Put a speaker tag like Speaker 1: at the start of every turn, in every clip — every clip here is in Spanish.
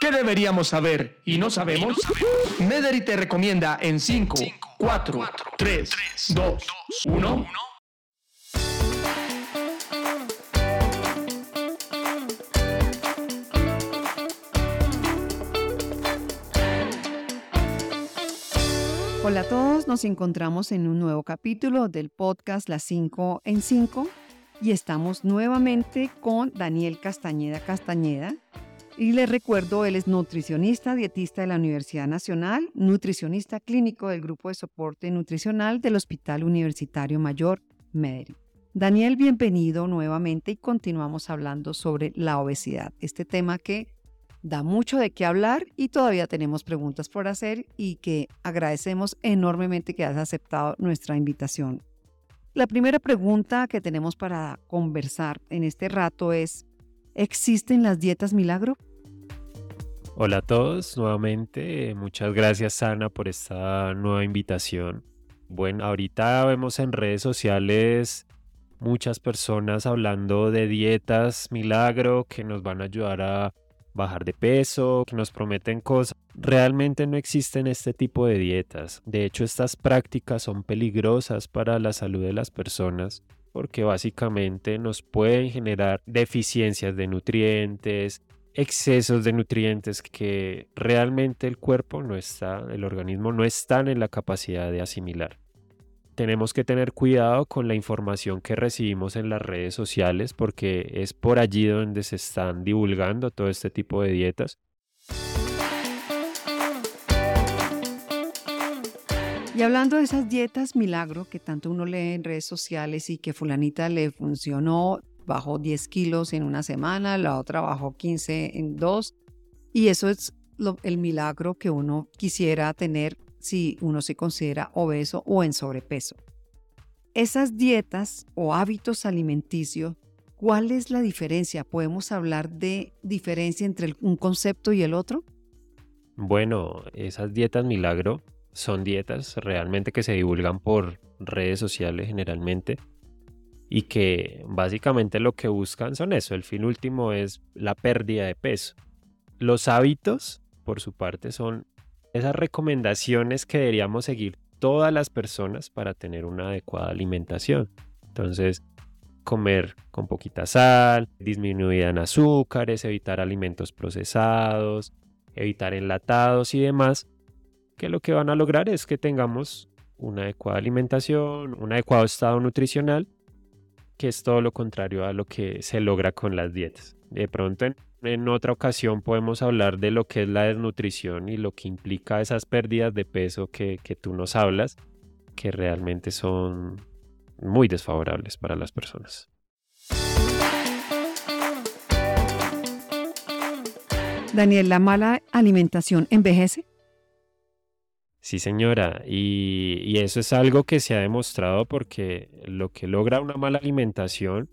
Speaker 1: ¿Qué deberíamos saber y no sabemos? Mederi te recomienda en 5, 4, 3, 2, 1.
Speaker 2: Hola a todos, nos encontramos en un nuevo capítulo del podcast Las 5 en 5 y estamos nuevamente con Daniel Castañeda Castañeda. Y les recuerdo, él es nutricionista, dietista de la Universidad Nacional, nutricionista clínico del Grupo de Soporte Nutricional del Hospital Universitario Mayor Medellín. Daniel, bienvenido nuevamente y continuamos hablando sobre la obesidad, este tema que da mucho de qué hablar y todavía tenemos preguntas por hacer y que agradecemos enormemente que has aceptado nuestra invitación. La primera pregunta que tenemos para conversar en este rato es, ¿existen las dietas milagro?
Speaker 3: Hola a todos, nuevamente, muchas gracias Ana por esta nueva invitación. Bueno, ahorita vemos en redes sociales muchas personas hablando de dietas milagro que nos van a ayudar a bajar de peso, que nos prometen cosas. Realmente no existen este tipo de dietas. De hecho, estas prácticas son peligrosas para la salud de las personas porque básicamente nos pueden generar deficiencias de nutrientes, excesos de nutrientes que realmente el cuerpo no está, el organismo no está en la capacidad de asimilar tenemos que tener cuidado con la información que recibimos en las redes sociales porque es por allí donde se están divulgando todo este tipo de dietas.
Speaker 2: Y hablando de esas dietas milagro que tanto uno lee en redes sociales y que fulanita le funcionó, bajó 10 kilos en una semana, la otra bajó 15 en dos, y eso es el milagro que uno quisiera tener si uno se considera obeso o en sobrepeso. Esas dietas o hábitos alimenticios, ¿cuál es la diferencia? ¿Podemos hablar de diferencia entre un concepto y el otro?
Speaker 3: Bueno, esas dietas milagro son dietas realmente que se divulgan por redes sociales generalmente y que básicamente lo que buscan son eso, el fin último es la pérdida de peso. Los hábitos, por su parte, son esas recomendaciones que deberíamos seguir todas las personas para tener una adecuada alimentación. Entonces, comer con poquita sal, disminuida en azúcares, evitar alimentos procesados, evitar enlatados y demás, que lo que van a lograr es que tengamos una adecuada alimentación, un adecuado estado nutricional, que es todo lo contrario a lo que se logra con las dietas. De pronto en otra ocasión podemos hablar de lo que es la desnutrición y lo que implica esas pérdidas de peso que, tú nos hablas, que realmente son muy desfavorables para las personas.
Speaker 2: Daniel, ¿la mala alimentación envejece?
Speaker 3: Sí, señora, y, y, eso es algo que se ha demostrado porque lo que logra una mala alimentación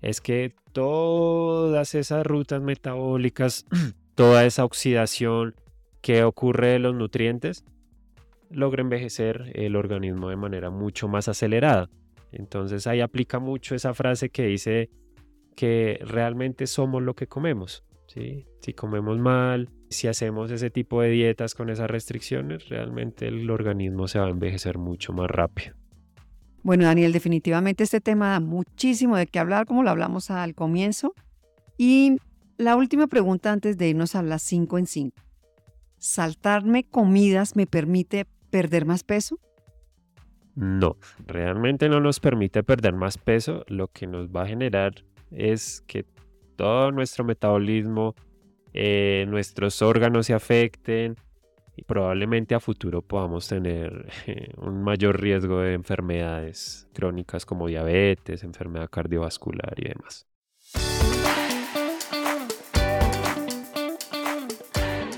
Speaker 3: es que todas esas rutas metabólicas, toda esa oxidación que ocurre de los nutrientes, logra envejecer el organismo de manera mucho más acelerada. Entonces ahí aplica mucho esa frase que dice que realmente somos lo que comemos. ¿Sí? Si comemos mal, si hacemos ese tipo de dietas con esas restricciones, realmente el organismo se va a envejecer mucho más rápido.
Speaker 2: Bueno, Daniel, definitivamente este tema da muchísimo de qué hablar, como lo hablamos al comienzo. Y la última pregunta antes de irnos a las 5 en 5. ¿Saltarme comidas me permite perder más peso?
Speaker 3: No, realmente no nos permite perder más peso. Lo que nos va a generar es que todo nuestro metabolismo, eh, nuestros órganos se afecten, y probablemente a futuro podamos tener eh, un mayor riesgo de enfermedades crónicas como diabetes, enfermedad cardiovascular y demás.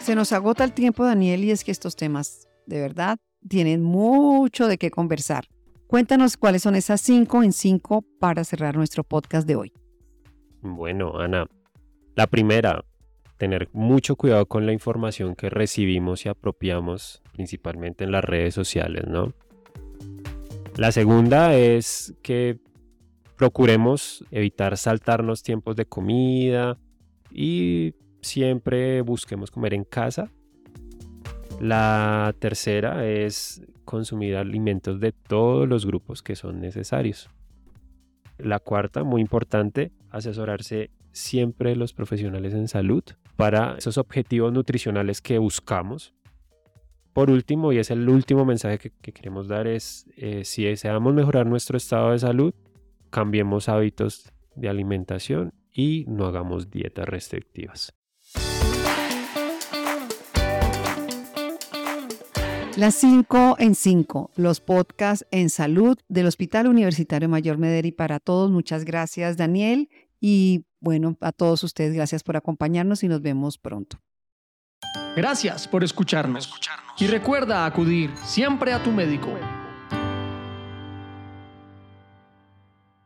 Speaker 2: Se nos agota el tiempo, Daniel, y es que estos temas de verdad tienen mucho de qué conversar. Cuéntanos cuáles son esas cinco en cinco para cerrar nuestro podcast de hoy.
Speaker 3: Bueno, Ana, la primera, tener mucho cuidado con la información que recibimos y apropiamos, principalmente en las redes sociales, ¿no? La segunda es que procuremos evitar saltarnos tiempos de comida y siempre busquemos comer en casa. La tercera es consumir alimentos de todos los grupos que son necesarios. La cuarta, muy importante, asesorarse siempre los profesionales en salud para esos objetivos nutricionales que buscamos. Por último, y es el último mensaje que, queremos dar, es eh, si deseamos mejorar nuestro estado de salud, cambiemos hábitos de alimentación y no hagamos dietas restrictivas.
Speaker 2: Las 5 en 5, los podcasts en salud del Hospital Universitario Mayor Mederi para todos. Muchas gracias, Daniel. Y bueno, a todos ustedes, gracias por acompañarnos y nos vemos pronto.
Speaker 1: Gracias por escucharnos. Y recuerda acudir siempre a tu médico.